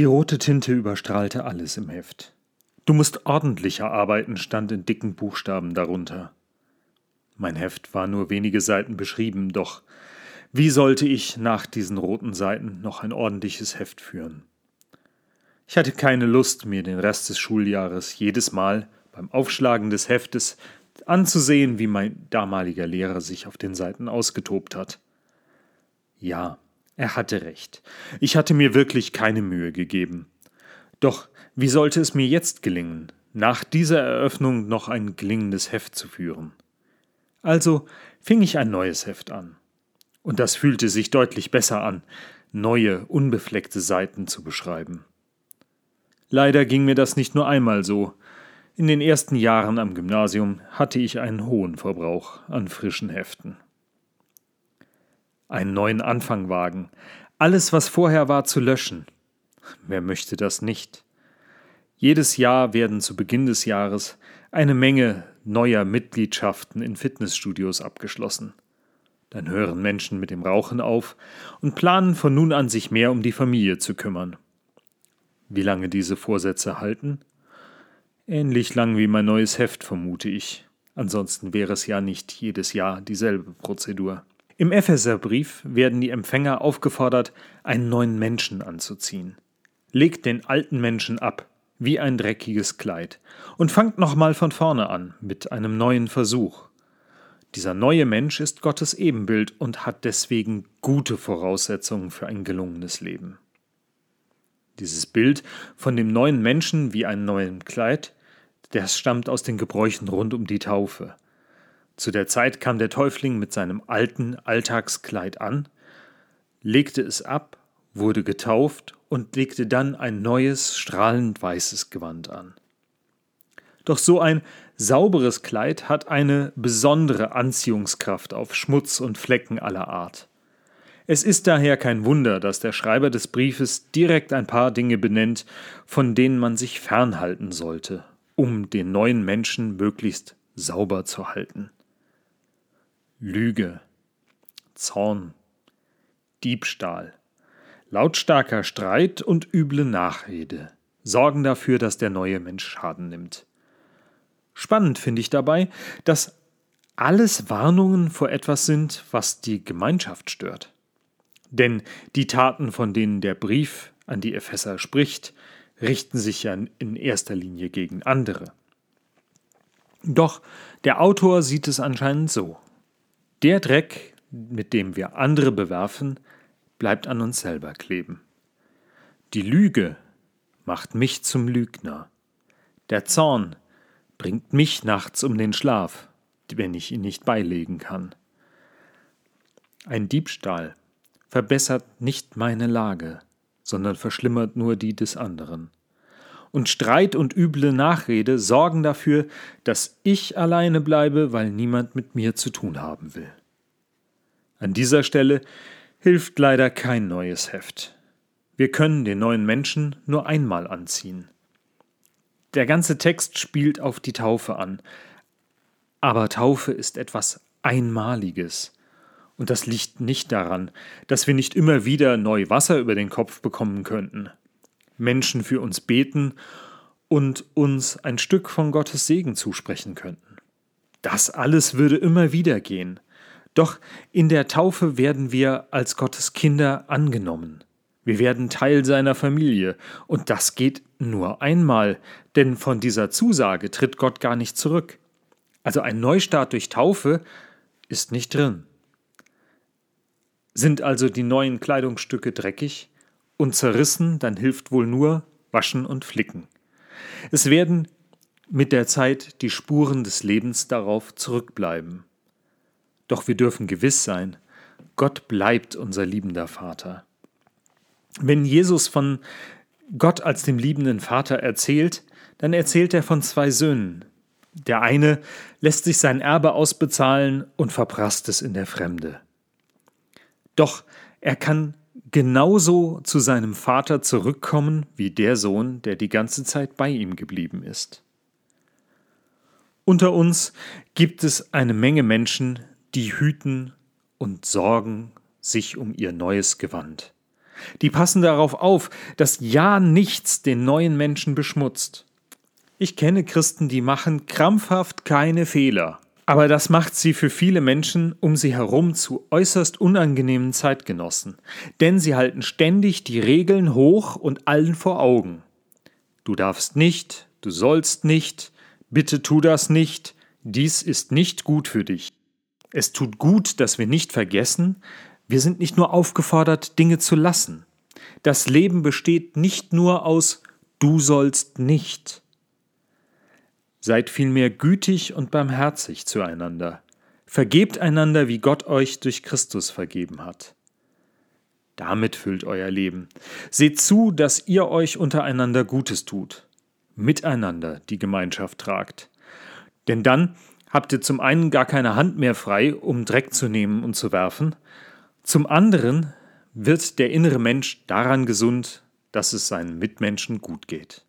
Die rote Tinte überstrahlte alles im Heft. Du musst ordentlicher arbeiten, stand in dicken Buchstaben darunter. Mein Heft war nur wenige Seiten beschrieben, doch wie sollte ich nach diesen roten Seiten noch ein ordentliches Heft führen? Ich hatte keine Lust, mir den Rest des Schuljahres jedes Mal beim Aufschlagen des Heftes anzusehen, wie mein damaliger Lehrer sich auf den Seiten ausgetobt hat. Ja, er hatte recht. Ich hatte mir wirklich keine Mühe gegeben. Doch wie sollte es mir jetzt gelingen, nach dieser Eröffnung noch ein gelingendes Heft zu führen? Also fing ich ein neues Heft an. Und das fühlte sich deutlich besser an, neue, unbefleckte Seiten zu beschreiben. Leider ging mir das nicht nur einmal so. In den ersten Jahren am Gymnasium hatte ich einen hohen Verbrauch an frischen Heften. Einen neuen Anfang wagen, alles, was vorher war, zu löschen. Wer möchte das nicht? Jedes Jahr werden zu Beginn des Jahres eine Menge neuer Mitgliedschaften in Fitnessstudios abgeschlossen. Dann hören Menschen mit dem Rauchen auf und planen von nun an sich mehr um die Familie zu kümmern. Wie lange diese Vorsätze halten? Ähnlich lang wie mein neues Heft, vermute ich. Ansonsten wäre es ja nicht jedes Jahr dieselbe Prozedur. Im Epheserbrief werden die Empfänger aufgefordert, einen neuen Menschen anzuziehen. Legt den alten Menschen ab, wie ein dreckiges Kleid, und fangt nochmal von vorne an mit einem neuen Versuch. Dieser neue Mensch ist Gottes Ebenbild und hat deswegen gute Voraussetzungen für ein gelungenes Leben. Dieses Bild von dem neuen Menschen wie einem neuen Kleid, das stammt aus den Gebräuchen rund um die Taufe. Zu der Zeit kam der Täufling mit seinem alten Alltagskleid an, legte es ab, wurde getauft und legte dann ein neues, strahlend weißes Gewand an. Doch so ein sauberes Kleid hat eine besondere Anziehungskraft auf Schmutz und Flecken aller Art. Es ist daher kein Wunder, dass der Schreiber des Briefes direkt ein paar Dinge benennt, von denen man sich fernhalten sollte, um den neuen Menschen möglichst sauber zu halten. Lüge, Zorn, Diebstahl, lautstarker Streit und üble Nachrede sorgen dafür, dass der neue Mensch Schaden nimmt. Spannend finde ich dabei, dass alles Warnungen vor etwas sind, was die Gemeinschaft stört. Denn die Taten, von denen der Brief an die Epheser spricht, richten sich ja in erster Linie gegen andere. Doch der Autor sieht es anscheinend so. Der Dreck, mit dem wir andere bewerfen, bleibt an uns selber kleben. Die Lüge macht mich zum Lügner. Der Zorn bringt mich nachts um den Schlaf, wenn ich ihn nicht beilegen kann. Ein Diebstahl verbessert nicht meine Lage, sondern verschlimmert nur die des anderen. Und Streit und üble Nachrede sorgen dafür, dass ich alleine bleibe, weil niemand mit mir zu tun haben will. An dieser Stelle hilft leider kein neues Heft. Wir können den neuen Menschen nur einmal anziehen. Der ganze Text spielt auf die Taufe an. Aber Taufe ist etwas Einmaliges. Und das liegt nicht daran, dass wir nicht immer wieder neu Wasser über den Kopf bekommen könnten, Menschen für uns beten und uns ein Stück von Gottes Segen zusprechen könnten. Das alles würde immer wieder gehen. Doch in der Taufe werden wir als Gottes Kinder angenommen. Wir werden Teil seiner Familie, und das geht nur einmal, denn von dieser Zusage tritt Gott gar nicht zurück. Also ein Neustart durch Taufe ist nicht drin. Sind also die neuen Kleidungsstücke dreckig und zerrissen, dann hilft wohl nur Waschen und Flicken. Es werden mit der Zeit die Spuren des Lebens darauf zurückbleiben. Doch wir dürfen gewiss sein, Gott bleibt unser liebender Vater. Wenn Jesus von Gott als dem liebenden Vater erzählt, dann erzählt er von zwei Söhnen. Der eine lässt sich sein Erbe ausbezahlen und verprasst es in der Fremde. Doch er kann genauso zu seinem Vater zurückkommen wie der Sohn, der die ganze Zeit bei ihm geblieben ist. Unter uns gibt es eine Menge Menschen, die hüten und sorgen sich um ihr neues Gewand. Die passen darauf auf, dass ja nichts den neuen Menschen beschmutzt. Ich kenne Christen, die machen krampfhaft keine Fehler. Aber das macht sie für viele Menschen um sie herum zu äußerst unangenehmen Zeitgenossen, denn sie halten ständig die Regeln hoch und allen vor Augen. Du darfst nicht, du sollst nicht, bitte tu das nicht, dies ist nicht gut für dich. Es tut gut, dass wir nicht vergessen, wir sind nicht nur aufgefordert, Dinge zu lassen. Das Leben besteht nicht nur aus Du sollst nicht. Seid vielmehr gütig und barmherzig zueinander. Vergebt einander, wie Gott euch durch Christus vergeben hat. Damit füllt euer Leben. Seht zu, dass ihr euch untereinander Gutes tut. Miteinander die Gemeinschaft tragt. Denn dann habt ihr zum einen gar keine Hand mehr frei, um Dreck zu nehmen und zu werfen, zum anderen wird der innere Mensch daran gesund, dass es seinen Mitmenschen gut geht.